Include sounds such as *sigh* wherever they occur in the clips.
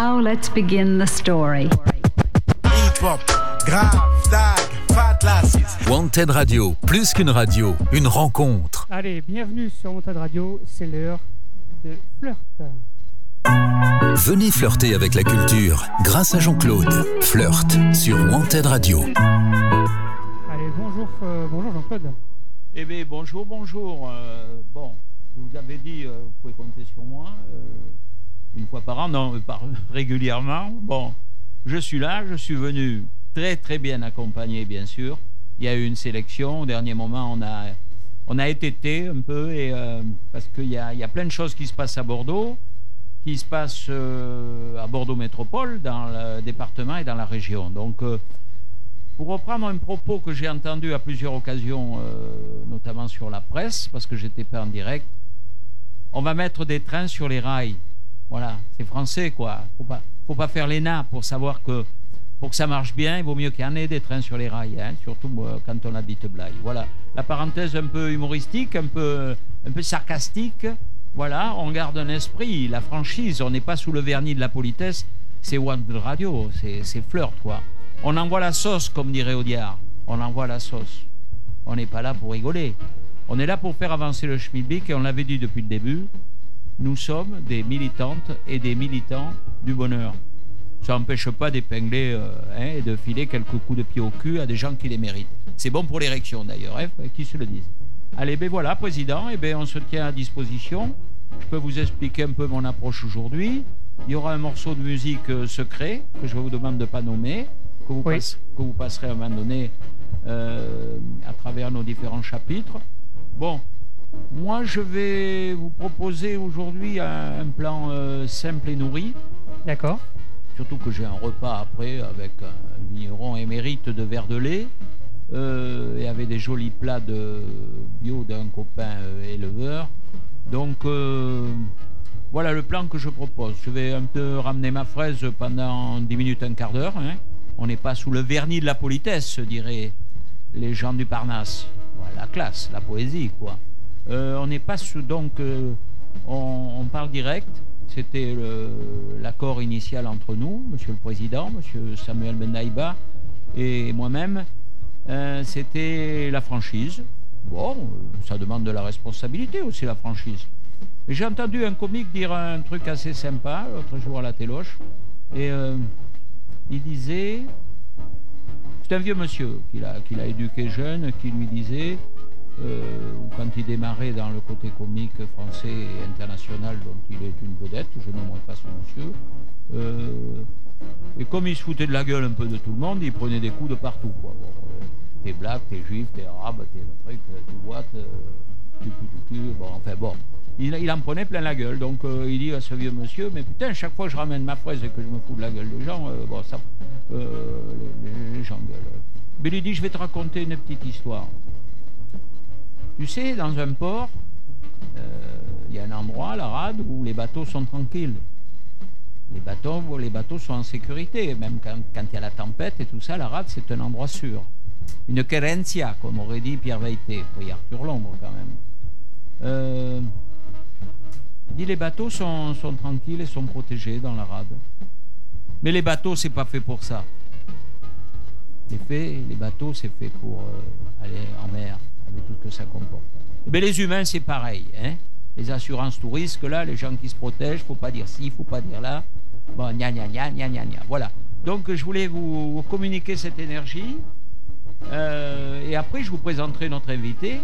Now let's begin the story. Wanted Radio, plus qu'une radio, une rencontre. Allez, bienvenue sur Wanted Radio, c'est l'heure de flirt. Venez flirter avec la culture grâce à Jean-Claude. Flirt sur Wanted Radio. Allez, bonjour, euh, bonjour Jean-Claude. Eh bien, bonjour, bonjour. Euh, bon, vous avais dit, euh, vous pouvez compter sur moi, euh, une fois par an, non, régulièrement. Bon, je suis là, je suis venu très très bien accompagné, bien sûr. Il y a eu une sélection, au dernier moment, on a, on a été un peu, et, euh, parce qu'il y a, y a plein de choses qui se passent à Bordeaux, qui se passent euh, à Bordeaux Métropole, dans le département et dans la région. Donc, euh, pour reprendre un propos que j'ai entendu à plusieurs occasions, euh, notamment sur la presse, parce que j'étais pas en direct, on va mettre des trains sur les rails. Voilà, c'est français quoi. Faut pas, faut pas faire l'ENA pour savoir que pour que ça marche bien, il vaut mieux qu'il y en ait des trains sur les rails, hein, surtout quand on habite Blaye. Voilà, la parenthèse un peu humoristique, un peu, un peu sarcastique. Voilà, on garde un esprit, la franchise, on n'est pas sous le vernis de la politesse, c'est One Radio, c'est c'est flirt quoi. On envoie la sauce, comme dirait Audiard. On envoie la sauce. On n'est pas là pour rigoler. On est là pour faire avancer le schmilblick et on l'avait dit depuis le début. Nous sommes des militantes et des militants du bonheur. Ça n'empêche pas d'épingler euh, hein, et de filer quelques coups de pied au cul à des gens qui les méritent. C'est bon pour l'érection d'ailleurs, hein, qui se le disent. Allez, ben voilà, Président, et ben on se tient à disposition. Je peux vous expliquer un peu mon approche aujourd'hui. Il y aura un morceau de musique euh, secret que je vous demande de ne pas nommer, que vous, Oui. passe- que vous passerez à un moment donné euh, à travers nos différents chapitres. Bon, moi je vais vous proposer aujourd'hui un, un plan euh, simple et nourri, D'accord. surtout que j'ai un repas après avec un vigneron émérite de verre de lait euh, et avec des jolis plats de bio d'un copain euh, éleveur. Donc euh, voilà le plan que je propose. Je vais un peu ramener ma fraise pendant 10 minutes, un quart d'heure. hein. On n'est pas sous le vernis de la politesse, diraient les gens du Parnasse. Voilà, la classe, la poésie, quoi. Euh, on n'est pas sous. Donc, euh, on, parle direct. C'était l'accord initial entre nous, Monsieur le Président, Monsieur Samuel Bendaïba et moi-même. Euh, C'était la franchise. Bon, ça demande de la responsabilité aussi, la franchise. J'ai entendu un comique dire un truc assez sympa l'autre jour à la téloche. Et il disait c'est un vieux monsieur qu'il a, qu'il a éduqué jeune, qui lui disait, ou quand il démarrait dans le côté comique français et international dont il est une vedette, je nommerai pas ce monsieur, euh, et comme il se foutait de la gueule un peu de tout le monde, il prenait des coups de partout. Euh, t'es black, t'es juif, t'es arabe, t'es le truc, euh, tu vois, tu tu cul, bon, enfin bon. Il, en prenait plein la gueule, donc euh, il dit à ce vieux monsieur, mais putain, chaque fois que je ramène ma fraise et que je me fous de la gueule des gens, euh, bon, ça, euh, les, les- gens gueulent. Mais il dit, je vais te raconter une petite histoire. Tu sais, dans un port, euh, il y a un endroit, la rade, où les bateaux sont tranquilles. Les bateaux, les bateaux sont en sécurité, même quand, il y a la tempête et tout ça, la rade, c'est un endroit sûr. Une querencia, comme aurait dit Pierre Veilleté, pour Arthur Londres quand même. Euh, il dit les bateaux sont, tranquilles et sont protégés dans la rade. Mais les bateaux, c'est pas fait pour ça. Les bateaux, c'est fait pour euh, aller en mer, avec tout ce que ça comporte. Mais les humains, c'est pareil. Hein les assurances tout risque, là, les gens qui se protègent, faut pas dire ci, faut pas dire là. Bon, gna gna gna gna gna gna. Voilà. Donc, je voulais vous, communiquer cette énergie. Euh, et après, je vous présenterai notre invitée,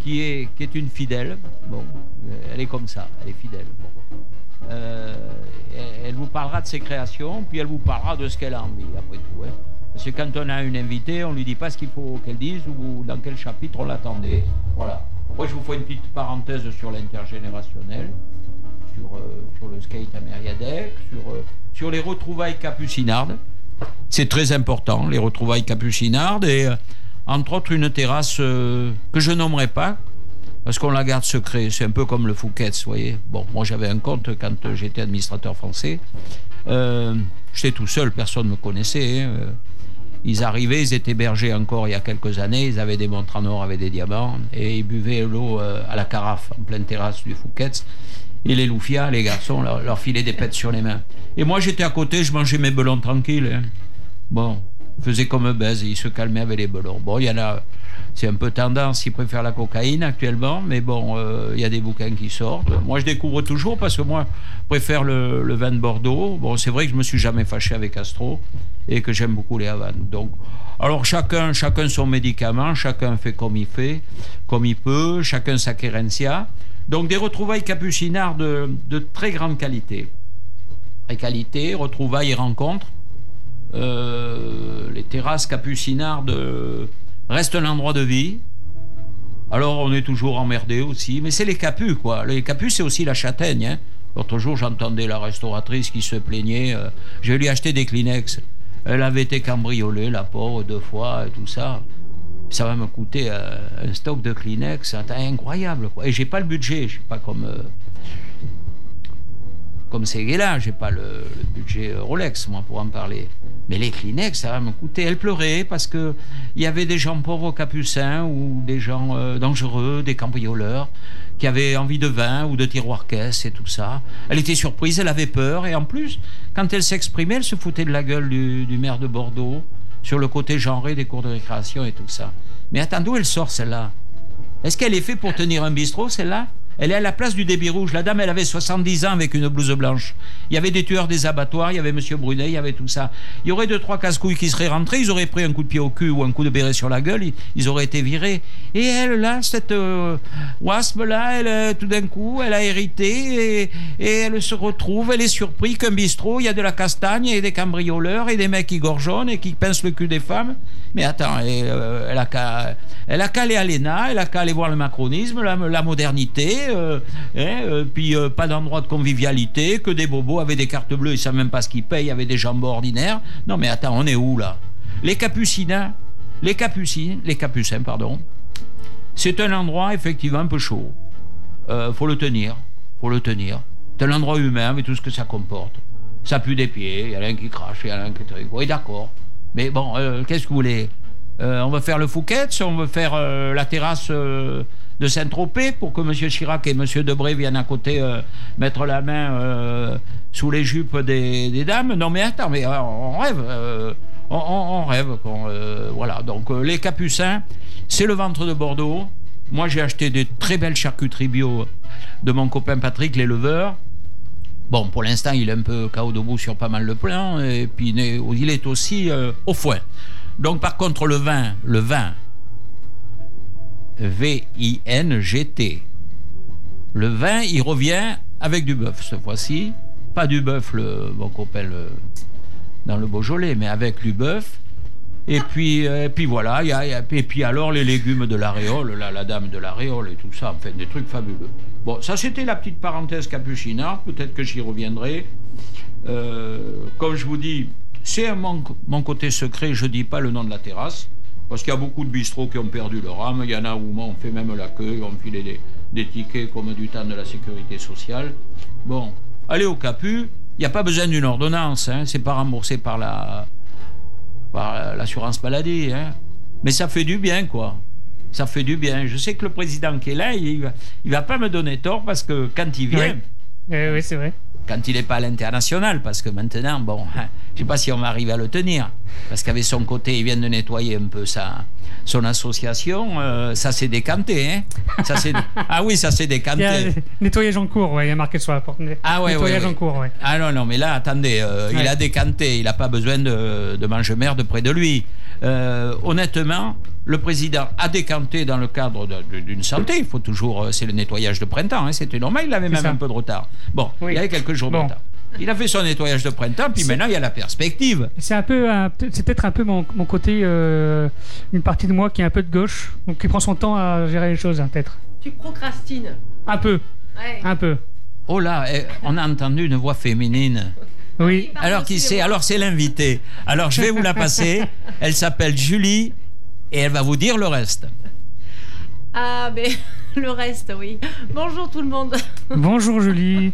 qui est, qui est une fidèle. Bon, euh, elle est comme ça, elle est fidèle. Euh, elle- elle vous parlera de ses créations, puis elle vous parlera de ce qu'elle a envie, après tout. hein. Parce que quand on a une invitée, on lui dit pas ce qu'il faut qu'elle dise ou dans quel chapitre on l'attendait. Voilà. Après, je vous ferai une petite parenthèse sur l'intergénérationnel, sur, euh, le skate à Mériadec, sur, euh, sur les retrouvailles capucinardes. C'est très important, les retrouvailles capucinardes, et euh, entre autres une terrasse que je nommerai pas, parce qu'on la garde secret. C'est un peu comme le Fouquet's, vous voyez. Bon, moi j'avais un compte quand j'étais administrateur français. J'étais tout seul, personne ne me connaissait. hein. Ils arrivaient, ils étaient bergers encore il y a quelques années, ils avaient des montres en or avec des diamants, et ils buvaient l'eau euh, à la carafe, en pleine terrasse du Fouquet's. Et les loufias, les garçons, leur, filaient des pètes sur les mains. Et moi, j'étais à côté, je mangeais mes belons tranquilles. hein. Bon, je faisais comme baise, ils se calmaient avec les belons. Bon, il y en a, c'est un peu tendance, ils préfèrent la cocaïne actuellement, mais bon, euh, il y a des bouquins qui sortent. Moi, je découvre toujours parce que moi, je préfère le, le vin de Bordeaux. Bon, c'est vrai que je me suis jamais fâché avec Astro et que j'aime beaucoup les Havanes. Donc, alors chacun, chacun son médicament, chacun fait comme il fait, comme il peut, chacun sa querencia. Donc des retrouvailles capucinards de, très grande qualité. Très qualité, retrouvailles et rencontres. Euh, les terrasses capucinardes euh, restent un endroit de vie. Alors on est toujours emmerdé aussi, mais c'est les capus quoi. Les capus c'est aussi la châtaigne. hein. L'autre jour j'entendais la restauratrice qui se plaignait. euh, je lui ai acheté des Kleenex. Elle avait été cambriolée, la pauvre, deux fois et tout ça. Ça va me coûter euh, un stock de Kleenex, incroyable quoi. Et j'ai pas le budget, je suis pas comme euh, comme ces gars-là, j'ai pas le, le budget euh, Rolex, moi, pour en parler. Mais les Kleenex, ça va me coûter. Elle pleurait parce que il y avait des gens pauvres capucins ou des gens euh, dangereux, des cambrioleurs, qui avaient envie de vin ou de tiroir caisse et tout ça. Elle était surprise, elle avait peur. Et en plus, quand elle s'exprimait, elle se foutait de la gueule du, du maire de Bordeaux sur le côté genré des cours de récréation et tout ça. Mais attends, d'où elle sort celle-là? Est-ce qu'elle est faite pour tenir un bistrot, celle-là? Elle est à la place du débit rouge. La dame, elle avait 70 ans avec une blouse blanche. Il y avait des tueurs des abattoirs, il y avait Monsieur Brunet, il y avait tout ça. Il y aurait deux, trois casse-couilles qui seraient rentrés, ils auraient pris un coup de pied au cul ou un coup de béret sur la gueule, ils, auraient été virés. Et elle, là, cette euh, wasp-là, euh, tout d'un coup, elle a hérité et, elle se retrouve, elle est surprise qu'un bistrot, il y a de la castagne et des cambrioleurs et des mecs qui gorgeonnent et qui pincent le cul des femmes. Mais attends, euh, elle elle a qu'à aller à l'ENA, elle a qu'à aller voir le macronisme, la, modernité, euh, hein, euh, puis euh, pas d'endroit de convivialité, que des bobos avaient des cartes bleues, ils savent même pas ce qu'ils payent, avec des jambes ordinaires. Non mais attends, on est où là? Les capucins, les capucins, les capucins, pardon, c'est un endroit effectivement un peu chaud. Euh, faut le tenir, faut le tenir. C'est un endroit humain avec tout ce que ça comporte. Ça pue des pieds, il y a l'un qui crache, il y a l'un qui truc. Oui, d'accord. Mais bon, euh, qu'est-ce que vous voulez? Euh, On veut faire le Fouquet's, on veut faire euh, la terrasse euh, de Saint-Tropez pour que M. Chirac et M. Debré viennent à côté euh, mettre la main euh, sous les jupes des, des dames. Non mais attends, mais euh, on rêve. on, rêve. voilà, donc les Capucins, c'est le ventre de Bordeaux. Moi, j'ai acheté des très belles charcuteries bio de mon copain Patrick, l'éleveur. Bon, pour l'instant, il est un peu KO debout sur pas mal de plans, et puis il est, aussi au foin. Donc, par contre, le vin, le vin, V-I-N-G-T, le vin, il revient avec du bœuf cette fois-ci. Pas du bœuf, bon, qu'on appelle dans le Beaujolais, mais avec du bœuf. Et puis, euh, puis voilà, et puis alors les légumes de l'aréole, la, la dame de l'aréole et tout ça, enfin des trucs fabuleux. Bon, ça c'était la petite parenthèse capuchinard, peut-être que j'y reviendrai. Euh, comme je vous dis, c'est mon, mon côté secret, je dis pas le nom de la terrasse, parce qu'il y a beaucoup de bistrots qui ont perdu leur âme, il y en a où on fait même l'accueil, on filait des, tickets comme du temps de la sécurité sociale. Bon, allez au capu, il n'y a pas besoin d'une ordonnance, hein, c'est pas remboursé par la par l'assurance maladie. Hein. Mais ça fait du bien, quoi. Ça fait du bien. Je sais que le président qui est là, il va, il va pas me donner tort parce que quand il vient, Oui. Eh oui, c'est vrai. Quand il n'est pas à l'international, parce que maintenant, bon, hein, je sais pas si on va arriver à le tenir, parce qu'avec son côté, il vient de nettoyer un peu sa, son association, euh, ça s'est décanté, hein. Ça *laughs* ah oui, ça s'est Il y a décanté. nettoyage en cours, ouais, il y a marqué sur la porte. Ah ouais, nettoyage ouais, ouais. en cours, ouais. Ah non, non, mais là, attendez, euh, il a décanté, il n'a pas besoin de, de mange-merde près de lui. Euh, honnêtement, le président a décanté dans le cadre d'une santé. Il faut toujours, euh, c'est le nettoyage de printemps, hein, c'était normal, il avait même ça. un peu de retard. Bon, Oui. il y avait quelques jours Bon. de retard. Il a fait son nettoyage de printemps, puis maintenant il y a la perspective. C'est un peu, c'est peut-être un peu mon, mon côté, euh, une partie de moi qui est un peu de gauche, donc qui prend son temps à gérer les choses, hein, peut-être. Tu procrastines. Un peu, Ouais. un peu. Oh là, eh, on a entendu une voix féminine. Oui. Alors qui c'est. Alors c'est l'invité. Alors je vais vous la passer. *laughs* Elle s'appelle Julie et elle va vous dire le reste. Ah, mais *laughs* le reste, oui. Bonjour tout le monde. Bonjour Julie.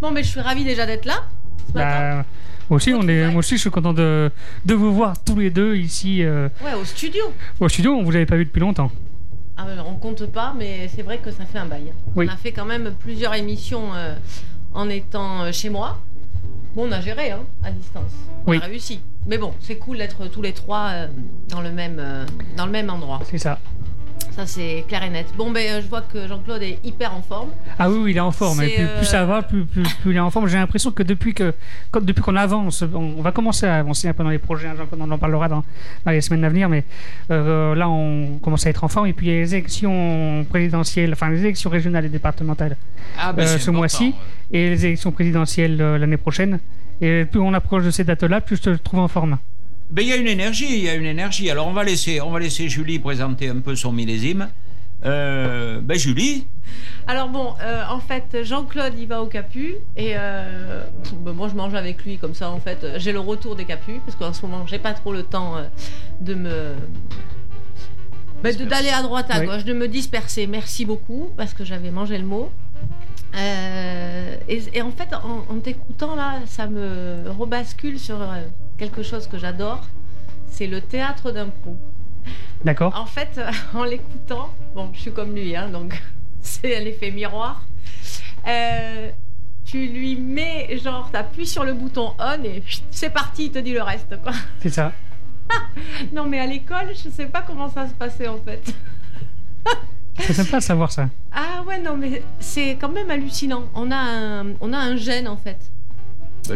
Bon, mais je suis ravie déjà d'être là. Ce matin. Bah, moi aussi, on est, moi aussi, je suis content de, de vous voir tous les deux ici euh, Ouais, au studio. au studio. On vous avait pas vu depuis longtemps. Ah, alors, on compte pas, mais c'est vrai que ça fait un bail. Oui. On a fait quand même plusieurs émissions euh, en étant euh, chez moi. Bon, on a géré hein, à distance. On Oui. a réussi. Mais bon, c'est cool d'être tous les trois euh, dans, le même, euh, dans le même endroit. C'est ça. Ça, c'est clair et net. Bon, ben, euh, je vois que Jean-Claude est hyper en forme. Ah oui, oui, il est en forme. Et plus, euh, plus ça va, plus, plus, plus il est en forme. J'ai l'impression que depuis que, quand- depuis qu'on avance, on, va commencer à avancer un peu dans les projets. hein, Jean-Claude, on en parlera dans, dans les semaines à venir, mais euh, là, on commence à être en forme. Et puis, il y a les élections présidentielles, enfin les élections régionales et départementales Ah, ben, Euh, ce mois-ci. ouais. et les élections présidentielles euh, l'année prochaine. Et plus on approche de ces dates-là, plus je te trouve en forme. Ben, il y a une énergie, il y a une énergie. Alors on va laisser, on va laisser Julie présenter un peu son millésime. Euh, ben Julie, Alors bon, euh, en fait, Jean-Claude, il va au Capu. Et euh, ben, moi, je mange avec lui comme ça, en fait. J'ai le retour des Capus, parce qu'en ce moment, j'ai pas trop le temps de me... ben, d'aller à droite, à Oui. gauche, de me disperser. Merci beaucoup, parce que j'avais mangé le mot. Euh, et, et en fait, en, en t'écoutant là, ça me rebascule sur euh, quelque chose que j'adore. C'est le théâtre d'impro. D'accord En fait, *laughs* en l'écoutant, bon, je suis comme lui, hein, donc *laughs* c'est un effet miroir. Euh, tu lui mets, genre, t'appuies sur le bouton on et *laughs* c'est parti, il te dit le reste, quoi. C'est ça. Non, mais à l'école, je sais pas comment ça se passait en fait. C'est sympa de savoir ça. Ah ouais, non, mais c'est quand même hallucinant. On a un, on a un gène en fait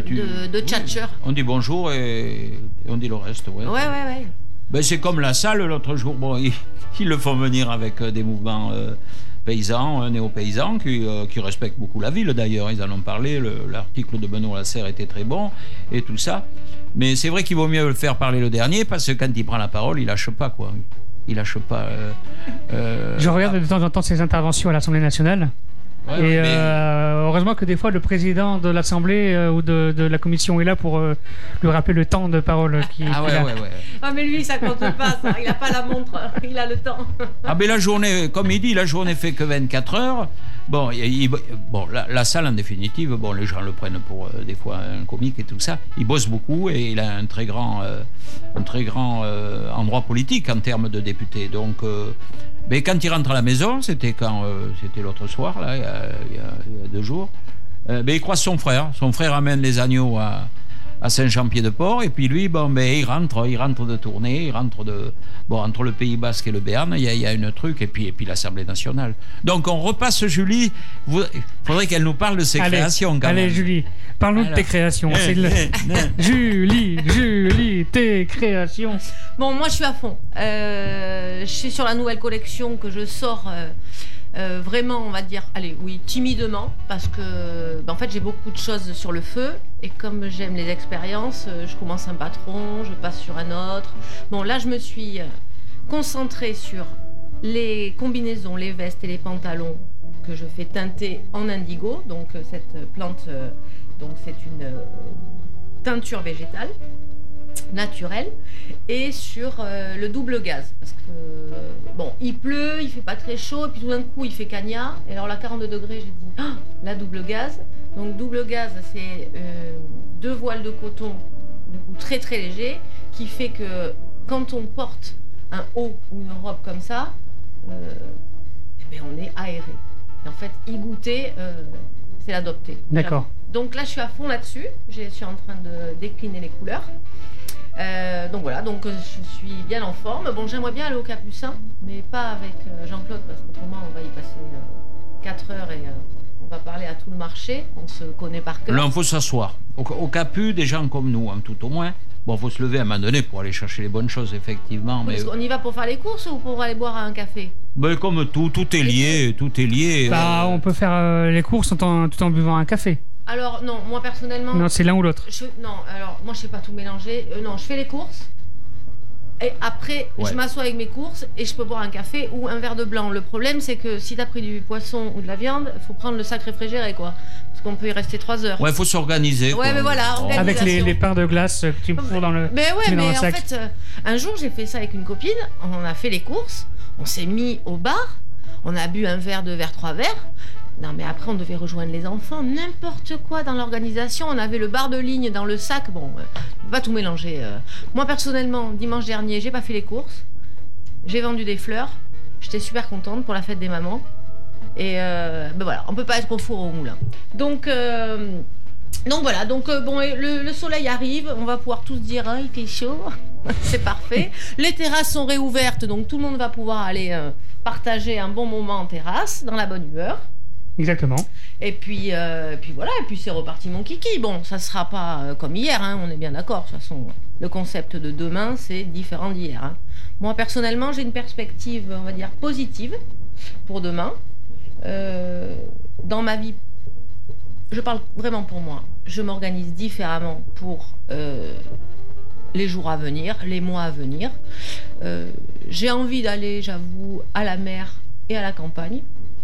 tu- de, de oui. tchatcheur. On dit bonjour et, et on dit le reste. Ouais. Ouais, ouais, ouais. Ben, c'est comme la salle l'autre jour. Bon, ils, ils le font venir avec euh, des mouvements euh, paysans, euh, néo-paysans, qui, euh, qui respectent beaucoup la ville d'ailleurs. Ils en ont parlé. le- L'article de Benoît Lasserre était très bon et tout ça. Mais c'est vrai qu'il vaut mieux le faire parler le dernier parce que quand il prend la parole, il lâche pas quoi. Il lâche pas. euh, euh, Je regarde de temps en temps ses interventions à l'Assemblée nationale. Ouais, et mais- euh, heureusement que des fois, le président de l'Assemblée euh, ou de, de la commission est là pour euh, lui rappeler le temps de parole qui Ah ouais, a. ouais, ouais. Ah, mais lui, ça compte pas, ça. Il a pas la montre, *laughs* il a le temps. Ah ben la journée, comme il dit, la journée fait que 24 heures. Bon, il- il- bon la, la salle en définitive, bon, les gens le prennent pour euh, des fois un comique et tout ça. Il bosse beaucoup et il a un très grand, euh, un très grand euh, endroit politique en termes de député. Donc, euh, mais quand il rentre à la maison, c'était quand, euh, c'était l'autre soir là, il y a, deux jours. euh, ben, il croise son frère. Son frère amène les agneaux à, à Saint-Jean-Pied-de-Port et puis lui, bon, ben, il rentre, il rentre de tournée, il rentre de, bon, entre le Pays Basque et le Béarn, il y a, il y a une truc et puis, et puis l'Assemblée nationale. Donc on repasse Julie. Il faudrait qu'elle nous parle de ses Allez, créations quand allez même. Julie, parle-nous de Alors. tes créations. Eh, le- eh, eh. *laughs* Julie, Julie, tes créations. Bon, moi je suis à fond. Euh, je suis sur la nouvelle collection que je sors euh, euh, vraiment, on va dire, allez, oui, timidement, parce que ben, en fait j'ai beaucoup de choses sur le feu et comme j'aime les expériences, euh, je commence un patron, je passe sur un autre. Bon, là je me suis euh, concentrée sur les combinaisons, les vestes et les pantalons que je fais teinter en indigo. Donc cette plante, donc c'est une teinture végétale naturelle et sur euh, le double gaz parce que euh, bon il pleut il fait pas très chaud et puis tout d'un coup il fait cagnard et alors là 42 degrés j'ai dit Ah, la double gaz donc double gaz c'est euh, deux voiles de coton du coup très très léger qui fait que quand on porte un haut ou une robe comme ça euh, eh ben, on est aéré et en fait y goûter c'est l'adopter D'accord. donc là, je suis à fond là-dessus. Je suis en train de décliner les couleurs. Euh, donc voilà, donc euh, je suis bien en forme. Bon, j'aimerais bien aller au Capucin, mais pas avec euh, Jean-Claude, parce qu'autrement, on va y passer 4 heures et euh, on va parler à tout le marché. On se connaît par cœur. Là, il faut s'asseoir. Au, au capu, des gens comme nous, hein, tout au moins. Bon, faut se lever à un moment donné pour aller chercher les bonnes choses, effectivement. Mais, qu'on y va pour faire les courses ou pour aller boire un café? mais comme tout, tout est lié, tout est lié. Bah, euh, on peut faire euh, les courses tout en, tout en buvant un café. Alors non, moi personnellement, Non, c'est l'un ou l'autre. je, non, alors moi je sais pas tout mélanger. Euh, non, je fais les courses. Et après, Ouais. je m'assois avec mes courses et je peux boire un café ou un verre de blanc. Le problème, c'est que si t'as pris du poisson ou de la viande, il faut prendre le sac réfrigéré, quoi. Parce qu'on peut y rester 3 heures. Ouais, il faut s'organiser. Ouais, quoi. mais voilà, organise- Avec les, les pains de glace que tu fous dans le. Mais ouais, tu mets dans mais en sac. fait, euh, un jour j'ai fait ça avec une copine. On a fait les courses, on s'est mis au bar, on a bu un verre, deux verres, trois verres. Non, mais après on devait rejoindre les enfants, n'importe quoi dans l'organisation. On avait le bar de ligne dans le sac. Bon, euh, on pas tout mélanger. euh. Moi personnellement, dimanche dernier, j'ai pas fait les courses. J'ai vendu des fleurs J'étais super contente pour la fête des mamans. Et euh, ben voilà, on peut pas être au four au moulin. Donc, euh, donc voilà, donc bon, le, le soleil arrive, on va pouvoir tous dire ah, il fait chaud, *laughs* c'est parfait. Les terrasses sont réouvertes, donc tout le monde va pouvoir aller partager un bon moment en terrasse, dans la bonne humeur. Exactement. Et puis, euh, puis voilà, et puis c'est reparti mon kiki. Bon, ça sera pas euh, comme hier, hein, on est bien d'accord. De toute façon, le concept de demain, c'est différent d'hier. hein. Moi, personnellement, j'ai une perspective, on va dire, positive pour demain. Euh, dans ma vie, je parle vraiment pour moi. Je m'organise différemment pour les jours à venir, les mois à venir. J'ai envie d'aller, j'avoue, à la mer et à la campagne.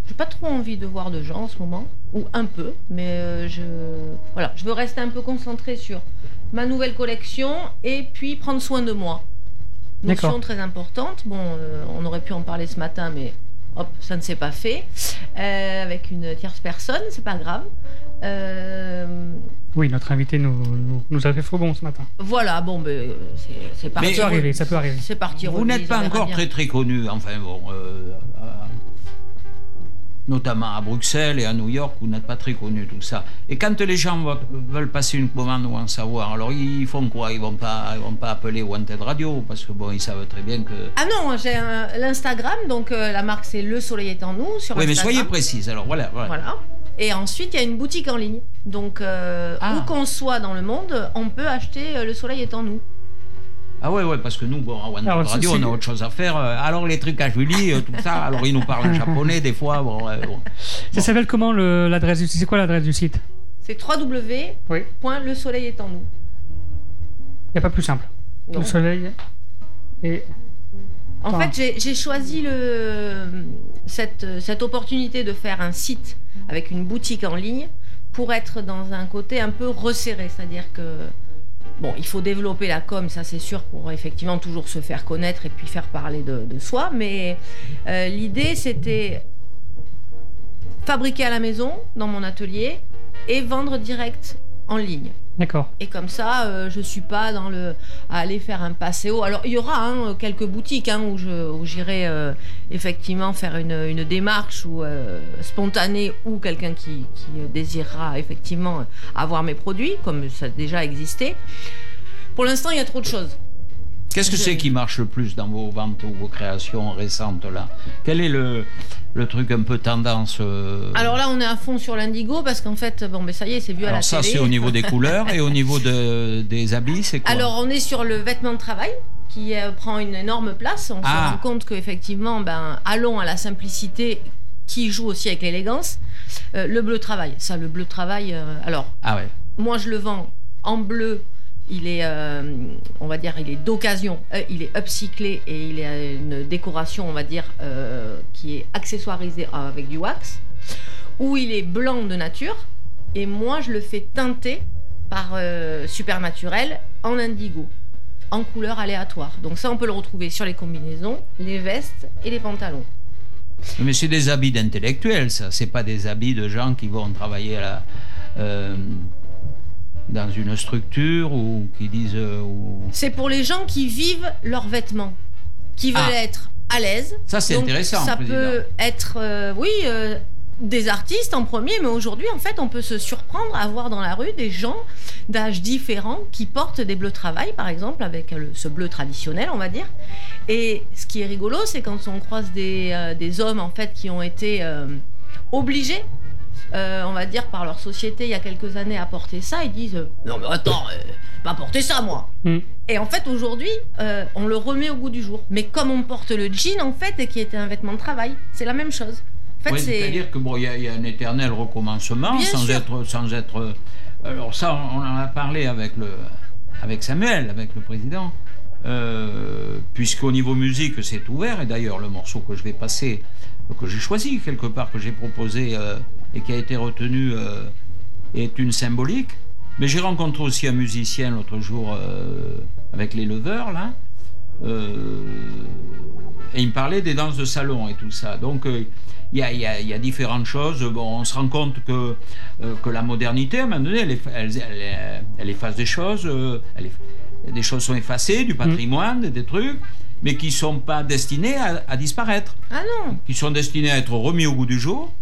J'ai pas trop envie de voir de gens en ce moment, ou un peu, mais euh, je voilà, je veux rester un peu concentrée sur ma nouvelle collection et puis prendre soin de moi. Notion très importante. Bon, euh, on aurait pu en parler ce matin, mais hop, ça ne s'est pas fait Euh, avec une tierce personne, c'est pas grave. Euh, Oui, notre invité nous, nous, nous a fait faux bon ce matin. voilà, bon, ben, c'est c'est parti. Ça peut arriver, ça peut arriver. C'est parti. Vous n'êtes pas encore bien. très très connu, enfin bon, euh, notamment à Bruxelles et à New York, vous n'êtes pas très connu tout ça. Et quand les gens veulent passer une commande ou en savoir, alors ils font quoi? Ils vont pas, ils vont pas appeler Wanted Radio parce que bon, ils savent très bien que. Ah non, j'ai un- l'Instagram, donc euh, la marque c'est Le Soleil est en nous sur oui, mais Instagram. soyez précise. Alors voilà, voilà. Voilà. Et ensuite, il y a une boutique en ligne. Donc, euh, Ah. où qu'on soit dans le monde, on peut acheter euh, Le Soleil est en nous. Ah ouais, ouais, parce que nous, bon, à Wanted Alors, Radio, on a autre chose à faire. Euh, Alors les trucs à Julie, euh, tout ça. Alors ils nous parlent en *laughs* japonais des fois. Bon, ouais, bon. Ça s'appelle comment le- l'adresse du site? C'est quoi l'adresse du site? C'est Oui. www.lesoleilestant-nous. Il n'y a pas plus simple. Non. Le soleil et. En Enfin. fait, j'ai- j'ai choisi le, cette, cette opportunité de faire un site avec une boutique en ligne pour être dans un côté un peu resserré. C'est-à-dire que, bon, il faut développer la com, ça c'est sûr, pour effectivement toujours se faire connaître et puis faire parler de, soi. Mais euh, l'idée, c'était fabriquer à la maison, dans mon atelier, et vendre direct en ligne. D'accord. Et comme ça, euh, je suis pas dans le à aller faire un passéo. Alors il y aura hein, quelques boutiques hein, où j'irai euh, effectivement faire une, démarche euh, spontanée ou quelqu'un qui, qui euh, désirera effectivement avoir mes produits comme ça a déjà existé. Pour l'instant, il y a trop de choses. Qu'est-ce que c'est qui marche le plus dans vos ventes ou vos créations récentes là? Quel est le, le truc un peu tendance euh, Alors là, on est à fond sur l'indigo parce qu'en fait, bon, mais ça y est, c'est vu à la alors ça télé. c'est au niveau des *laughs* couleurs et au niveau de, des habits c'est quoi? Alors, on est sur le vêtement de travail qui euh, prend une énorme place. On Ah. se rend compte qu'effectivement, ben, allons à la simplicité qui joue aussi avec l'élégance. Euh, le bleu travail, ça, le bleu travail. alors, Ah ouais. moi, je le vends en bleu. Il est, euh, on va dire, il est d'occasion. Euh, il est upcyclé et il a une décoration, on va dire, euh, qui est accessoirisée avec du wax. Ou il est blanc de nature. Et moi, je le fais teinter par euh, Supernaturel en indigo, en couleur aléatoire. Donc ça, on peut le retrouver sur les combinaisons, les vestes et les pantalons. Mais c'est des habits d'intellectuels ça. C'est pas des habits de gens qui vont travailler à la, euh, dans une structure ou qui disent euh, ou- C'est pour les gens qui vivent leurs vêtements, qui veulent Ah. être à l'aise. Ça c'est intéressant. Ça peut être, euh, oui, euh, des artistes en premier, mais aujourd'hui, en fait, on peut se surprendre à voir dans la rue des gens d'âges différents qui portent des bleus travail, par exemple, avec le- ce bleu traditionnel, on va dire. Et ce qui est rigolo, c'est quand on croise des, des hommes, en fait, qui ont été obligés. Euh, on va dire par leur société il y a quelques années à porter ça, ils disent euh, non mais attends, euh, pas porter ça moi. Mm. Et en fait, aujourd'hui, euh, on le remet au goût du jour. Mais comme on porte le jean, en fait, et qui était un vêtement de travail, c'est la même chose. En fait, Oui, c'est. C'est-à-dire que bon, il y, a- il y a un éternel recommencement Bien sans sûr. être, sans être. Alors ça, on en a parlé avec le, avec Samuel, avec le président, euh, puisqu'au niveau musique c'est ouvert. Et d'ailleurs, le morceau que je vais passer, que j'ai choisi quelque part, que j'ai proposé euh, et qui a été retenu, euh, est une symbolique. Mais j'ai rencontré aussi un musicien l'autre jour euh, avec les leveurs là. Euh, et il me parlait des danses de salon et tout ça. Donc euh, il y, a, il y a- il y a différentes choses. Bon, on se rend compte que, euh, que la modernité, à un moment donné, elle, elle, elle- elle efface des choses. euh, des choses sont effacées, du patrimoine, des trucs. mais qui ne sont pas destinés à, à disparaître, Ah non qui sont destinés à être remis au goût du jour.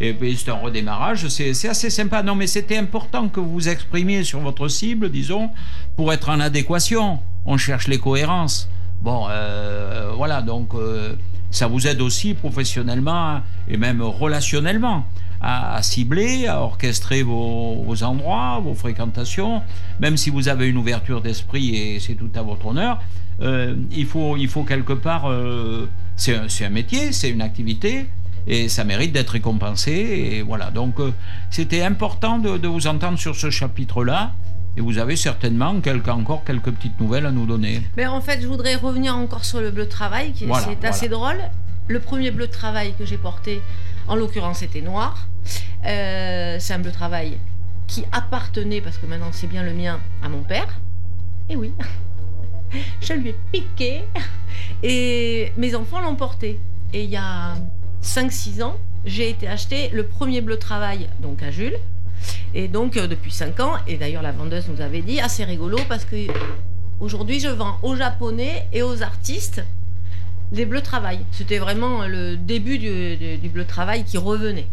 Et puis c'est un redémarrage, c'est assez sympa. Non, mais c'était important que vous vous exprimiez sur votre cible, disons, pour être en adéquation. On cherche les cohérences. Bon, euh, voilà, donc euh, ça vous aide aussi professionnellement et même relationnellement à, cibler, à orchestrer vos, endroits, vos fréquentations. Même si vous avez une ouverture d'esprit et c'est tout à votre honneur, euh, il, faut, il faut quelque part. c'est un métier, c'est une activité et ça mérite d'être récompensé. Et voilà, donc euh, c'était important de, de vous entendre sur ce chapitre-là. Et vous avez certainement quelques, encore quelques petites nouvelles à nous donner. Mais en fait, je voudrais revenir encore sur le bleu de travail, qui Voilà, c'est assez drôle. Le premier bleu de travail que j'ai porté, en l'occurrence, était noir. Euh, c'est un bleu de travail qui appartenait, parce que maintenant c'est bien le mien, à mon père. Et oui, *laughs* je lui ai piqué. Et mes enfants l'ont porté. Et il y a 5-6 ans, j'ai été acheter le premier bleu de travail, donc à Jules. Et donc euh, depuis 5 ans, et d'ailleurs la vendeuse nous avait dit, assez rigolo parce que aujourd'hui je vends aux japonais et aux artistes des bleus travail. C'était vraiment le début du, du- du bleu travail qui revenait.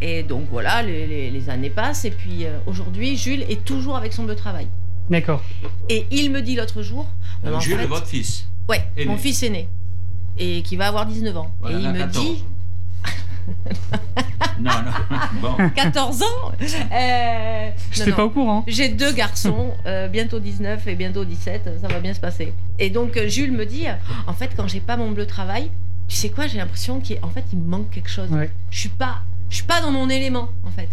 Et donc voilà, les, les- les années passent et puis euh, aujourd'hui Jules est toujours avec son bleu travail. D'accord. Et il me dit l'autre jour, Euh, Jules, fait- votre fils. ouais, mon fils aîné, et qui va avoir 19 ans. Voilà, et il me 14. dit, non, non, *laughs* bon. 14 ans euh, Je n'étais pas au courant. J'ai deux garçons, *laughs* euh, bientôt 19 et bientôt 17, ça va bien se passer. Et donc euh, Jules me dit, en fait, quand j'ai pas mon bleu travail, tu sais quoi, j'ai l'impression qu'il en fait, il me manque quelque chose. Ouais. Je suis pas, je suis pas dans mon élément, en fait.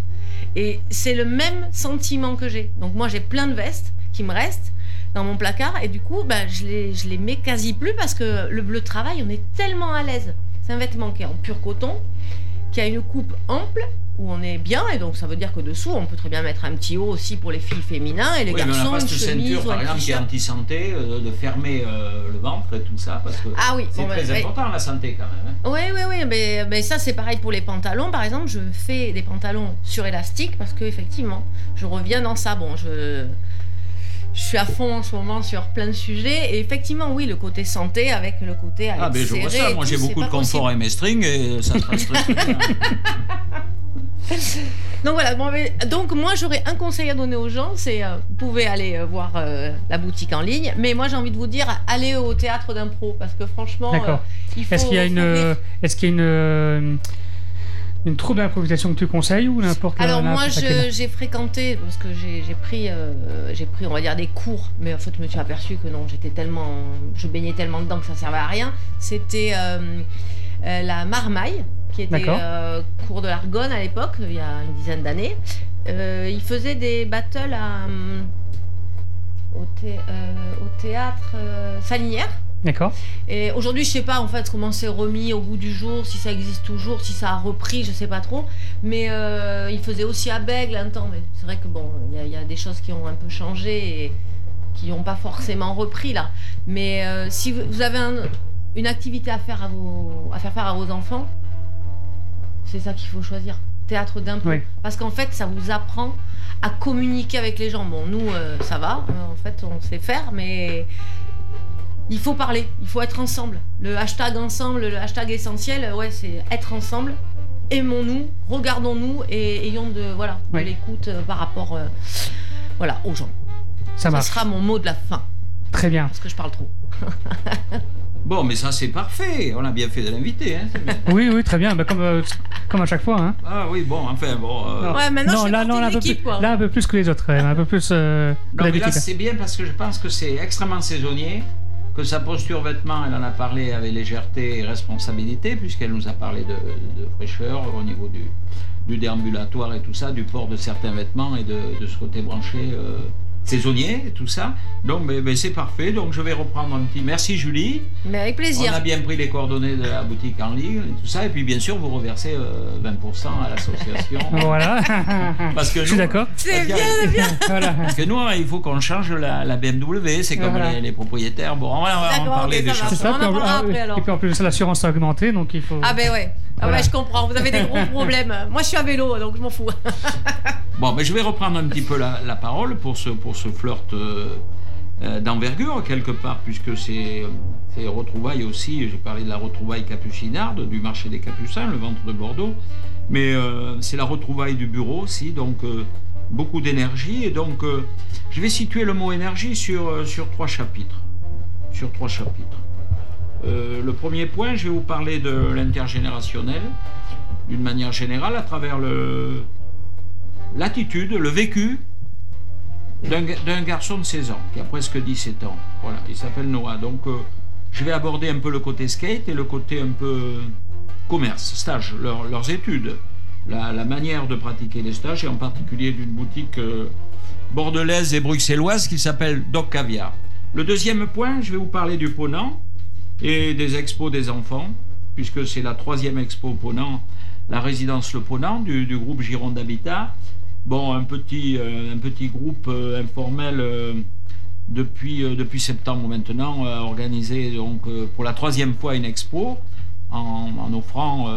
Et c'est le même sentiment que j'ai. Donc moi, j'ai plein de vestes qui me restent dans mon placard et du coup, bah, je les, je les mets quasi plus parce que le bleu travail, on est tellement à l'aise. C'est un vêtement qui est en pur coton, qui a une coupe ample où on est bien et donc ça veut dire que dessous on peut très bien mettre un petit haut aussi pour les filles féminins et les Oui, mais on garçons pas une chemise ceinture, ou par exemple, qui est t-shirt. anti-santé, euh, de fermer euh, le ventre et tout ça, parce que Ah oui, c'est bon, très important la santé quand même. hein. Oui, oui, oui, mais, mais ça c'est pareil pour les pantalons. Par exemple, je fais des pantalons sur élastique parce que effectivement, je reviens dans ça. Bon, je, je suis à fond en ce moment sur plein de sujets et effectivement, oui, le côté santé avec le côté Ah, ben je vois ça, moi j'ai beaucoup de confort possible. et mes strings et ça se passe très bien. Donc voilà, bon, mais- donc moi j'aurais un conseil à donner aux gens, c'est euh, vous pouvez aller euh, voir euh, la boutique en ligne, mais moi j'ai envie de vous dire allez au théâtre d'impro parce que franchement, D'accord. euh, il faut. Est-ce qu'il y a une, est-ce qu'il y a une, euh, une troupe d'improvisation que tu conseilles ou n'importe Alors moi j'ai fréquenté parce que j'ai pris euh, j'ai pris on va dire des cours mais en fait je me suis aperçu que non j'étais tellement je baignais tellement dedans que ça servait à rien. C'était euh, euh, la marmaille qui était cours de l'Argonne à l'époque il y a une dizaine d'années. Euh, il faisait des battles à, hum, au, thé- au théâtre Salinière D'accord. et aujourd'hui, je sais pas en fait comment c'est remis au bout du jour, si ça existe toujours, si ça a repris, je sais pas trop. Mais euh, il faisait aussi à Bègle un temps. Mais c'est vrai que bon, il y a- il y, a des choses qui ont un peu changé et qui n'ont pas forcément repris là. Mais euh, si vous vous avez un- une activité à faire à vos, à faire faire à vos enfants, c'est ça qu'il faut choisir. Théâtre d'impro. Oui. Parce qu'en fait, ça vous apprend à communiquer avec les gens. Bon, nous, euh, ça va. en fait, on sait faire, mais il faut parler, il faut être ensemble. Le hashtag ensemble, le hashtag essentiel, ouais, c'est être ensemble. Aimons-nous, regardons-nous et ayons de voilà de l'écoute euh, par rapport euh, voilà aux gens. Ça Ça sera mon mot de la fin Très bien. parce que je parle trop. *laughs* Bon, mais ça c'est parfait, on a bien fait de l'inviter. Hein. Oui, oui, très bien. Bah, comme, euh, comme à chaque fois. Hein. ah oui, bon, enfin, bon. euh, Non. Ouais, maintenant, je non, fais là, non, là, un peu plus, quoi. là, un peu plus que les autres, un peu plus euh, Non, mais là c'est bien parce que je pense que c'est extrêmement saisonnier, sa posture vêtement, elle en a parlé avec légèreté et responsabilité, puisqu'elle nous a parlé de, fraîcheur au niveau du, déambulatoire et tout ça, du port de certains vêtements et de, de ce côté branché euh, saisonnier et tout ça. Donc ben, ben, c'est parfait, donc je vais reprendre un petit... Merci Julie. Mais avec plaisir. On a bien pris les coordonnées de la boutique en ligne et tout ça, et puis bien sûr vous reversez euh, 20% à l'association. *laughs* Voilà. Parce que Je suis d'accord. C'est bien, c'est bien. *laughs* voilà. parce que nous, il faut qu'on change la, la BMW, c'est comme Voilà. les, les propriétaires. Bon, on va, en parler des choses. C'est ça. On en puis en- parlera après, alors. Et puis en plus, l'assurance a augmenté, donc il faut. Ah ben ouais. Ah Voilà. ouais, je comprends. Vous avez des gros *laughs* problèmes. Moi, je suis à vélo, donc je m'en fous. *laughs* Bon, mais je vais reprendre un petit peu la, la parole pour ce, pour ce flirt euh, euh, d'envergure quelque part, puisque c'est c'est retrouvailles aussi, j'ai parlé de la retrouvaille capucinarde, du marché des Capucins, le ventre de Bordeaux, mais euh, c'est la retrouvaille du bureau aussi, donc euh, beaucoup d'énergie. Et donc, je vais situer le mot énergie sur, sur trois chapitres. Sur trois chapitres. Euh, le premier point, je vais vous parler de l'intergénérationnel, d'une manière générale, à travers l'attitude, le vécu d'un ga- d'un garçon de 16 ans, qui a presque 17 ans. Voilà, il s'appelle Noah. Donc, euh, je vais aborder un peu le côté skate et le côté un peu commerce, stage, leur- leurs études, la, la manière de pratiquer les stages, et en particulier d'une boutique euh, bordelaise et bruxelloise qui s'appelle Doc Caviar. Le deuxième point, je vais vous parler du Ponant et des expos des enfants, puisque c'est la troisième expo Ponant, la résidence Le Ponant du, groupe Gironde Habitat. Bon, un petit, euh, un petit groupe euh, informel euh, depuis, depuis septembre maintenant, organisé donc, pour la troisième fois une expo en, offrant.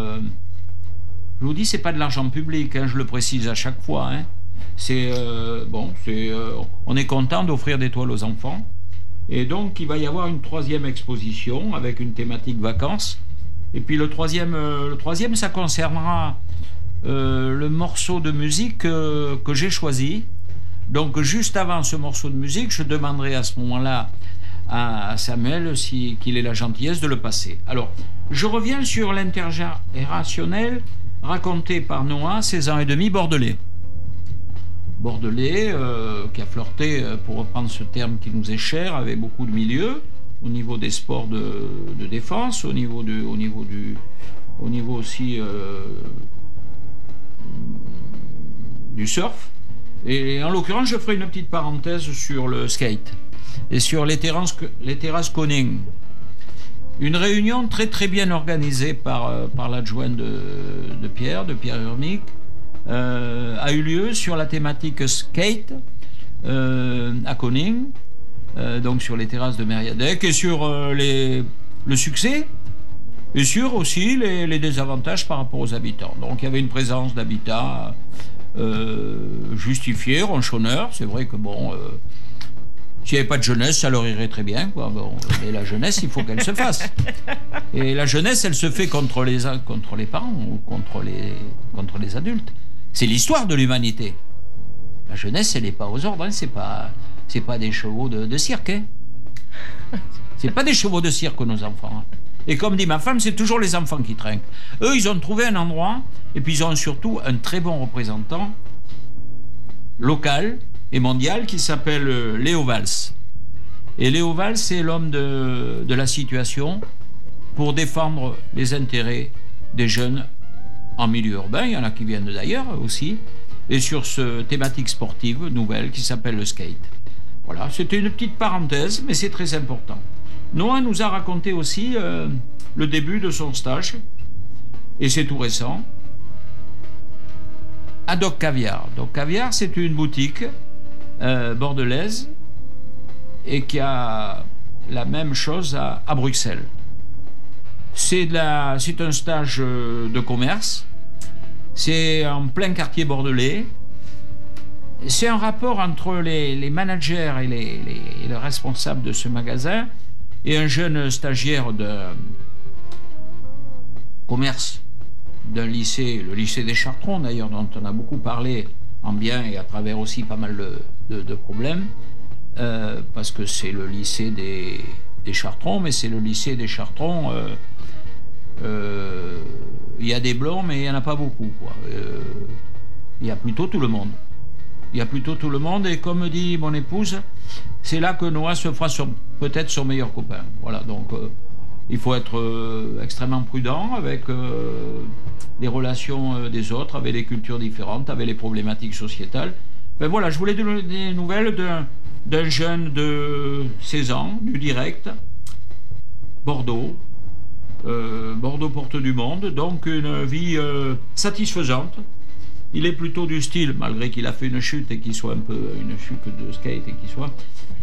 je vous dis, c'est pas de l'argent public, hein, je le précise à chaque fois. hein. C'est bon, c'est on est content d'offrir des toiles aux enfants. Et donc, il va y avoir une troisième exposition avec une thématique vacances. Et puis le troisième, euh, le troisième ça concernera euh, le morceau de musique euh, que j'ai choisi. Donc, juste avant ce morceau de musique, je demanderai à ce moment-là à, Samuel si, qu'il ait la gentillesse de le passer. Alors, je reviens sur l'intergénérationnel raconté par Noah, 16 ans et demi, bordelais. Bordelais, euh, qui a flirté, euh, pour reprendre ce terme qui nous est cher, avec beaucoup de milieux, au niveau des sports de, défense, au niveau, du, au niveau, du, au niveau aussi euh, du surf. Et en l'occurrence, je ferai une petite parenthèse sur le skate et sur les terrasses, les terrasses. Une réunion très très bien organisée par, par l'adjoint de, de Pierre, de Pierre Urmic, euh, a eu lieu sur la thématique skate euh, à Koning, euh, donc sur les terrasses de Mériadec, et sur les, le succès, et sur aussi les, désavantages par rapport aux habitants. Donc il y avait une présence d'habitats euh, justifiée, ronchonneur. C'est vrai que bon, s'il n'y avait pas de jeunesse, ça leur irait très bien. Quoi. Mais la jeunesse, il faut qu'elle se fasse. Et la jeunesse, elle se fait contre les, parents ou contre les adultes. C'est l'histoire de l'humanité. La jeunesse, elle n'est pas aux ordres. Hein. C'est pas, c'est pas des chevaux de, de cirque. Hein. *laughs* C'est pas des chevaux de cirque, nos enfants. hein. Et comme dit ma femme, c'est toujours les enfants qui trinquent. Eux, ils ont trouvé un endroit, et puis ils ont surtout un très bon représentant local et mondial qui s'appelle euh, Léo Valls. Et Léo Valls, c'est l'homme de, de la situation pour défendre les intérêts des jeunes en milieu urbain. Il y en a qui viennent d'ailleurs aussi. Et sur ce thématique sportive nouvelle qui s'appelle le skate. Voilà, c'était une petite parenthèse, mais c'est très important. Noah nous a raconté aussi euh, le début de son stage, et c'est tout récent, à Doc Caviar. Doc Caviar, c'est une boutique euh, bordelaise et qui a la même chose à, à Bruxelles. C'est un stage euh, de commerce, c'est en plein quartier bordelais. C'est un rapport entre les, managers et les, les- et les responsables de ce magasin et un jeune stagiaire de commerce d'un lycée, le lycée des Chartrons d'ailleurs, dont on a beaucoup parlé en bien et à travers aussi pas mal de problèmes, euh, parce que c'est le lycée des, des Chartrons, mais c'est le lycée des Chartrons. euh, euh, Il y a des blancs, mais il n'y en a pas beaucoup. Euh, Il y a plutôt tout le monde. Il y a plutôt tout le monde, et comme dit mon épouse, c'est là que Noah se fera peut-être son meilleur copain. Voilà, donc il faut être extrêmement prudent avec les relations des autres, avec les cultures différentes, avec les problématiques sociétales. Ben voilà, je voulais donner des nouvelles d'un, d'un jeune de 16 ans, du direct, Bordeaux, euh, Bordeaux porte du monde, donc une vie euh, satisfaisante. Il est plutôt du style, malgré qu'il a fait une chute et qu'il soit un peu une chute de skate et qu'il soit,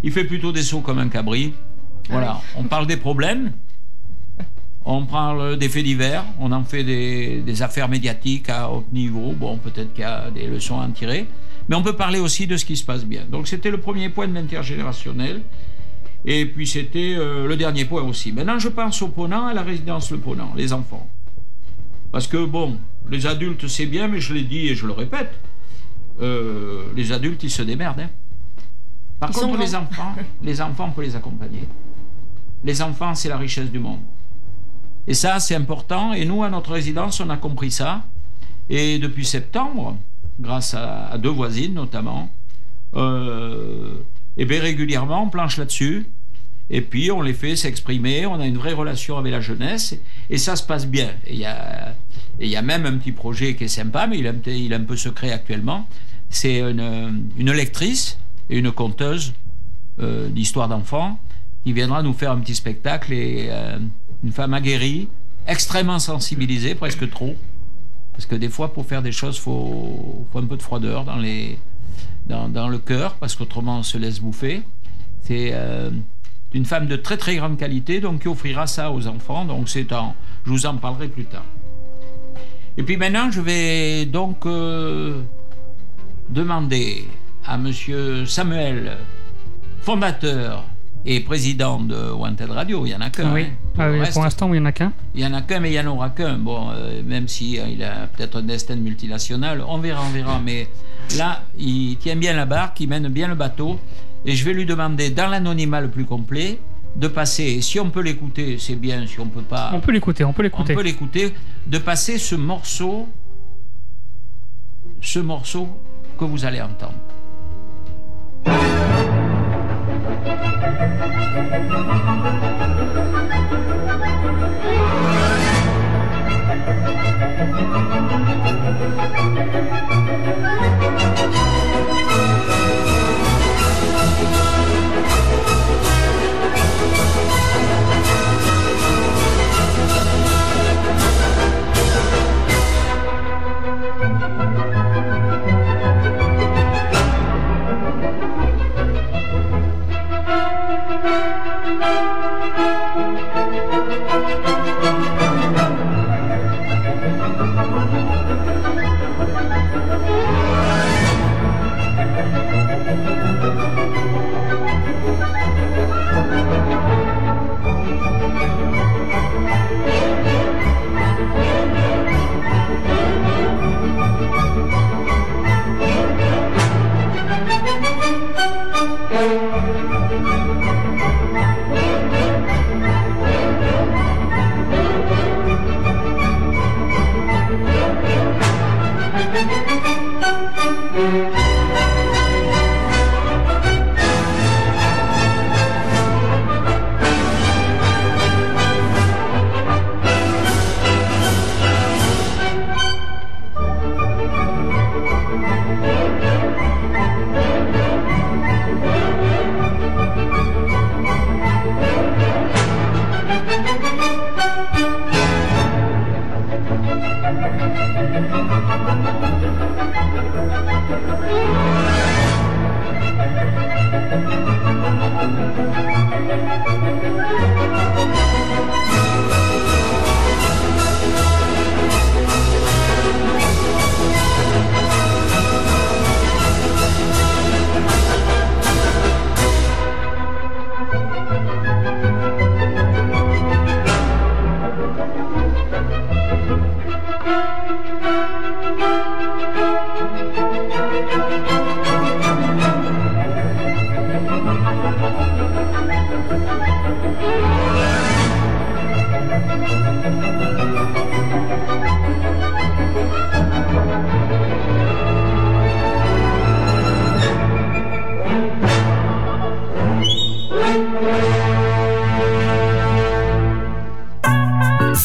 il fait plutôt des sauts comme un cabri. Voilà, on parle des problèmes. On parle des faits divers, on en fait des, des affaires médiatiques à haut niveau. Bon, peut-être qu'il y a des leçons à en tirer. Mais on peut parler aussi de ce qui se passe bien. Donc c'était le premier point de l'intergénérationnel. Et puis c'était euh, le dernier point aussi. Maintenant, je pense aux Ponant, à la résidence Le Ponant, les enfants. Parce que bon, les adultes c'est bien, mais je l'ai dit et je le répète, euh, les adultes ils se démerdent. hein. Par Ils contre, les enfants, *laughs* les enfants, on peut les accompagner. Les enfants, c'est la richesse du monde. Et ça, c'est important. Et nous, à notre résidence, on a compris ça. Et depuis septembre, grâce à, deux voisines notamment, euh, et bien régulièrement, on planche là-dessus. Et puis, on les fait s'exprimer. On a une vraie relation avec la jeunesse. Et ça se passe bien. Et il y y a même un petit projet qui est sympa, mais il est un, petit- il est un peu secret actuellement. C'est une, une lectrice et une conteuse euh, d'histoire d'enfants qui viendra nous faire un petit spectacle et euh, une femme aguerrie, extrêmement sensibilisée, presque trop. Parce que des fois, pour faire des choses, il faut, un peu de froideur dans le cœur, parce qu'autrement, on se laisse bouffer. C'est euh, une femme de très très grande qualité, donc qui offrira ça aux enfants. Donc c'est en, je vous en parlerai plus tard. Et puis maintenant, je vais donc euh, demander à Monsieur Samuel, fondateur et président de Wanted Radio, il y en a qu'un. oui. hein. Ah reste, pour l'instant, il n'y en a qu'un. il y en a qu'un, mais il y en aura qu'un. Bon, euh, même si euh, il a peut-être un destin multinational, on verra, on verra. Mais là, il tient bien la barque, il mène bien le bateau. Et je vais lui demander, dans l'anonymat le plus complet, de passer. Et si on peut l'écouter, c'est bien. Si on peut pas, On peut l'écouter, on peut on l'écouter. peut l'écouter. De passer ce morceau, ce morceau que vous allez entendre. Thank you.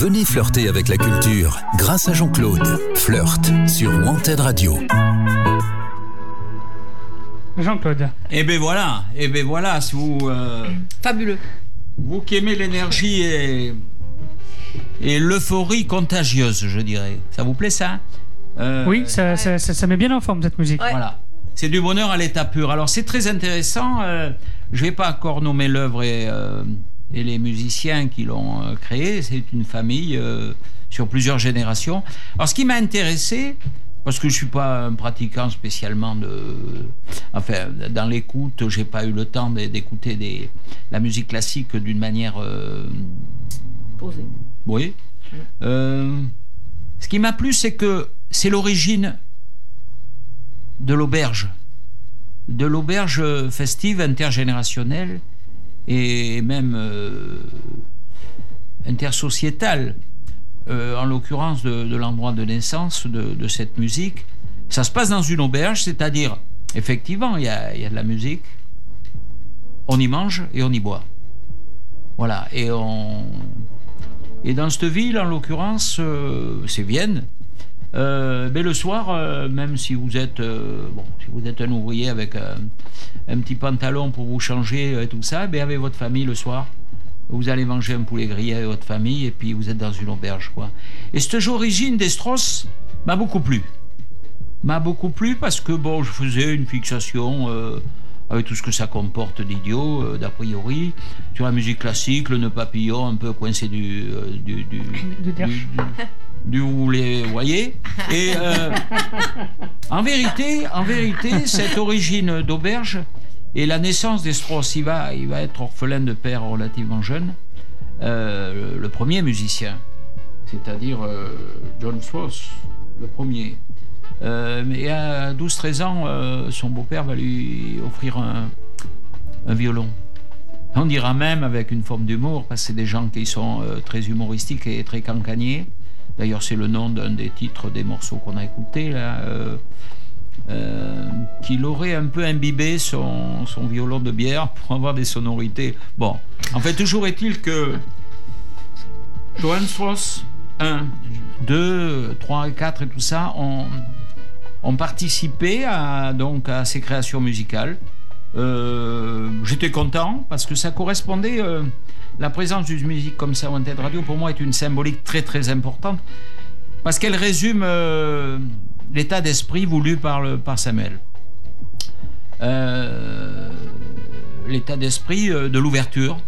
Venez flirter avec la culture grâce à Jean-Claude. Flirt sur Wanted Radio. Jean-Claude. Et ben voilà, et ben voilà, si vous, euh, Fabuleux. vous qui aimez l'énergie et, et l'euphorie contagieuse, je dirais. Ça vous plaît ça? Euh, Oui, ça, ça, ça- ça met bien en forme cette musique. Ouais. Voilà. C'est du bonheur à l'état pur. Alors c'est très intéressant. euh, je vais pas encore nommer l'œuvre et, euh, et les musiciens qui l'ont euh, créé, c'est une famille euh, sur plusieurs générations. Alors ce qui m'a intéressé, parce que je suis pas un pratiquant spécialement de, enfin, dans l'écoute, j'ai pas eu le temps d'é- d'écouter des, la musique classique d'une manière, euh, Posé. oui. Euh, ce qui m'a plu, c'est que c'est l'origine de l'auberge, de l'auberge festive intergénérationnelle et même euh, intersociétale, euh, en l'occurrence de, l'endroit de naissance de, cette musique. Ça se passe dans une auberge, c'est-à-dire, effectivement, il y a, de la musique, on y mange et on y boit. Voilà, et on, et dans cette ville, en l'occurrence, euh, c'est Vienne. Euh, mais le soir, même si vous êtes bon, si vous êtes un ouvrier avec un, un petit pantalon pour vous changer et tout ça, mais avec votre famille le soir, vous allez manger un poulet grillé avec votre famille et puis vous êtes dans une auberge, quoi. Et cette origine des Strauss m'a beaucoup plu. M'a beaucoup plu parce que bon, je faisais une fixation. euh, avec tout ce que ça comporte d'idiot, euh, d'a priori, sur la musique classique, le nœud papillon un peu coincé du, euh, du, du, Du du- du- vous les voyez. Et euh, *laughs* en vérité, en vérité, cette origine d'auberge et la naissance des Strauss, il va, il va être orphelin de père relativement jeune, euh, le, premier musicien, c'est-à-dire euh, John Strauss, le premier. Euh, mais à 12-13 ans, euh, son beau-père va lui offrir un, violon. On dira même avec une forme d'humour, parce que c'est des gens qui sont très humoristiques et très cancaniers. D'ailleurs, c'est le nom d'un des titres des morceaux qu'on a écoutés. Euh, qu'il aurait un peu imbibé son, son violon de bière pour avoir des sonorités. Bon, en fait, toujours est-il que Johann Strauss 1, 2, 3 et 4 et tout ça ont, ont participé à, donc, à ces créations musicales. Euh, J'étais content parce que ça correspondait. euh, la présence d'une musique comme ça Wanted Radio, pour moi, est une symbolique très très importante parce qu'elle résume l'état d'esprit voulu par, Samuel. Euh, l'état d'esprit euh, de l'ouverture,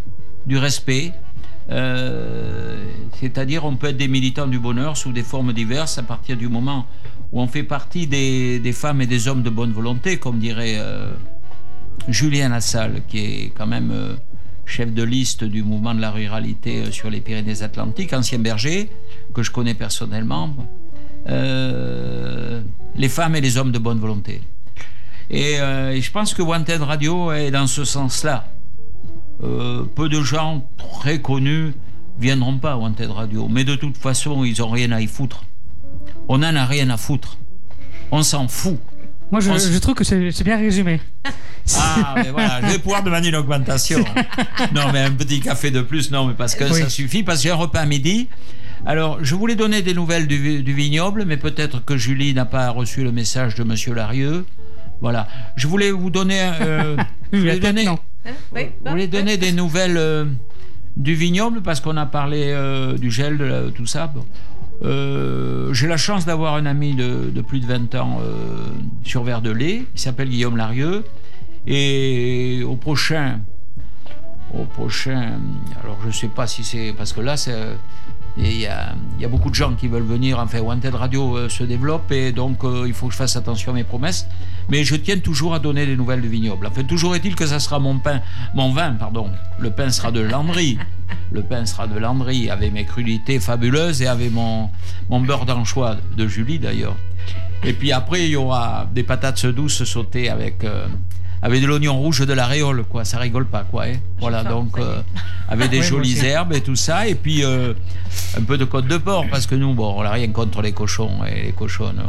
du respect. euh, C'est-à-dire, on peut être des militants du bonheur sous des formes diverses à partir du moment où on fait partie des, femmes et des hommes de bonne volonté, comme dirait Julien Lassalle, qui est quand même chef de liste du mouvement de la ruralité sur les Pyrénées-Atlantiques, ancien berger, que je connais personnellement. Euh, les femmes et les hommes de bonne volonté. Et, euh, et je pense que Wanted Radio est dans ce sens-là. Euh, peu de gens très connus viendront pas à Wanted Radio, mais de toute façon, ils ont rien à y foutre. On n'en a rien à foutre. On s'en fout. Moi, je, trouve que c'est bien résumé. Ah, mais voilà, je vais pouvoir demander une augmentation. *laughs* Non, mais un petit café de plus, non, mais parce que Oui. ça suffit, parce que j'ai un repas à midi. Alors, je voulais donner des nouvelles du, vi- du vignoble, mais peut-être que Julie n'a pas reçu le message de Monsieur Larieux. Voilà. Je voulais vous donner. euh, *laughs* je voulais donner. Hein? Oui, je voulais donner des nouvelles euh, du vignoble, parce qu'on a parlé euh, du gel, de la- tout ça. Bon. Euh, j'ai la chance d'avoir un ami de, de plus de 20 ans euh, sur Verdelais, qui s'appelle Guillaume Larieux. Et au prochain, au prochain, alors je sais pas si c'est parce que là c'est il y, a, il y a beaucoup de gens qui veulent venir. Enfin, Wanted Radio euh, se développe et donc euh, il faut que je fasse attention à mes promesses. Mais je tiens toujours à donner des nouvelles du vignoble. Enfin, toujours est-il que ça sera mon pain, mon vin, pardon. Le pain sera de Landry. Le pain sera de Landry avec mes crudités fabuleuses et avec mon, mon beurre d'anchois de Julie d'ailleurs. Et puis après, il y aura des patates douces sautées avec, euh, avec de l'oignon rouge de la réole, quoi. Ça rigole pas, quoi. hein. Voilà, donc euh, avec des *laughs* jolies herbes et tout ça. Et puis euh, un peu de côte de porc, parce que nous, bon, on n'a rien contre les cochons et les cochonnes.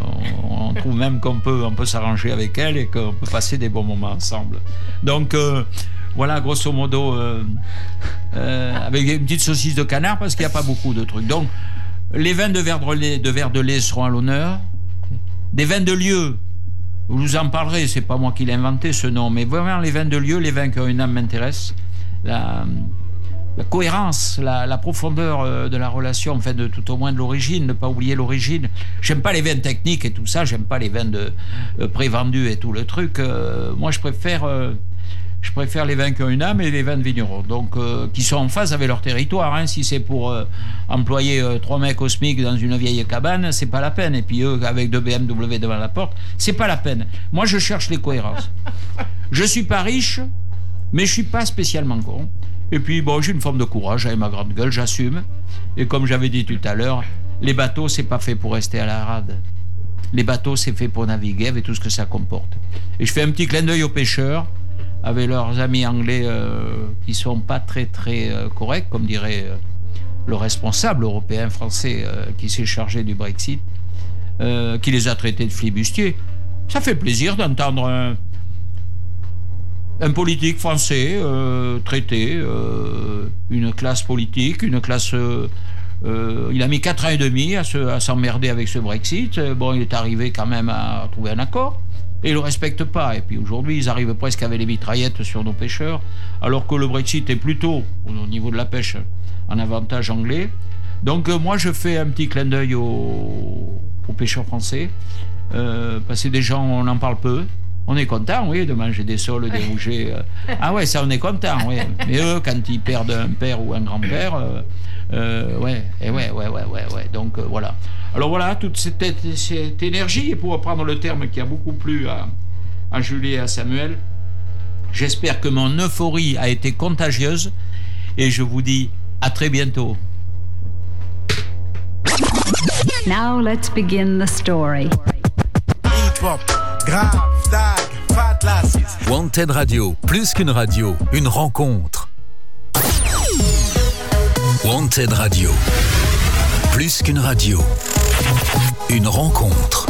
On, on trouve même qu'on peut, on peut s'arranger avec elles et qu'on peut passer des bons moments ensemble. Donc euh, voilà, grosso modo, avec une petite saucisse de canard, parce qu'il n'y a pas beaucoup de trucs. Donc, les vins de verre de lait, de verre de lait seront à l'honneur. Des vins de lieu, vous en parlerai, c'est pas moi qui l'ai inventé ce nom, mais vraiment les vins de lieu, les vins qui ont une âme m'intéressent. La, cohérence, la, la profondeur euh, de la relation, enfin de tout au moins de l'origine, ne pas oublier l'origine. J'aime pas les vins techniques et tout ça, j'aime pas les vins de euh, prévendus et tout le truc. Euh, moi, je préfère, euh, je préfère les vins qui ont une âme et les vins de vignerons. Donc, euh, qui sont en phase avec leur territoire. hein. Si c'est pour euh, employer euh, trois mecs SMIC dans une vieille cabane, c'est pas la peine. Et puis eux, avec deux BMW devant la porte, c'est pas la peine. Moi, je cherche les cohérences. Je suis pas riche, mais je suis pas spécialement con. Et puis, bon, j'ai une forme de courage avec ma grande gueule, j'assume. Et comme j'avais dit tout à l'heure, les bateaux, c'est pas fait pour rester à la rade. Les bateaux, c'est fait pour naviguer avec tout ce que ça comporte. Et je fais un petit clin d'œil aux pêcheurs, avec leurs amis anglais euh, qui sont pas très très euh, corrects, comme dirait euh, le responsable européen français qui s'est chargé du Brexit, qui les a traités de flibustiers. Ça fait plaisir d'entendre un, politique français traiter une classe politique, une classe. il a mis 4 ans et demi à se- à s'emmerder avec ce Brexit. Bon, il est arrivé quand même à trouver un accord. Et ils le respectent pas. Et puis aujourd'hui, ils arrivent presque avec les mitraillettes sur nos pêcheurs, alors que le Brexit est plutôt, au niveau de la pêche, un avantage anglais. Donc euh, moi, je fais un petit clin d'œil aux, aux pêcheurs français, euh, parce que des gens, on en parle peu. On est content, oui, de manger des sols, des rougets. euh. Ah ouais, ça, on est content, oui. Mais eux, quand ils perdent un père ou un grand-père, euh, euh, ouais, et ouais, ouais, ouais, ouais, ouais. Donc voilà. Alors voilà, toute cette, cette énergie, et pour reprendre le terme qui a beaucoup plu à, à Julie et à Samuel, j'espère que mon euphorie a été contagieuse, et je vous dis à très bientôt. Now let's begin the story. Wanted Radio, plus qu'une radio, une rencontre. Wanted Radio, plus qu'une radio, une rencontre.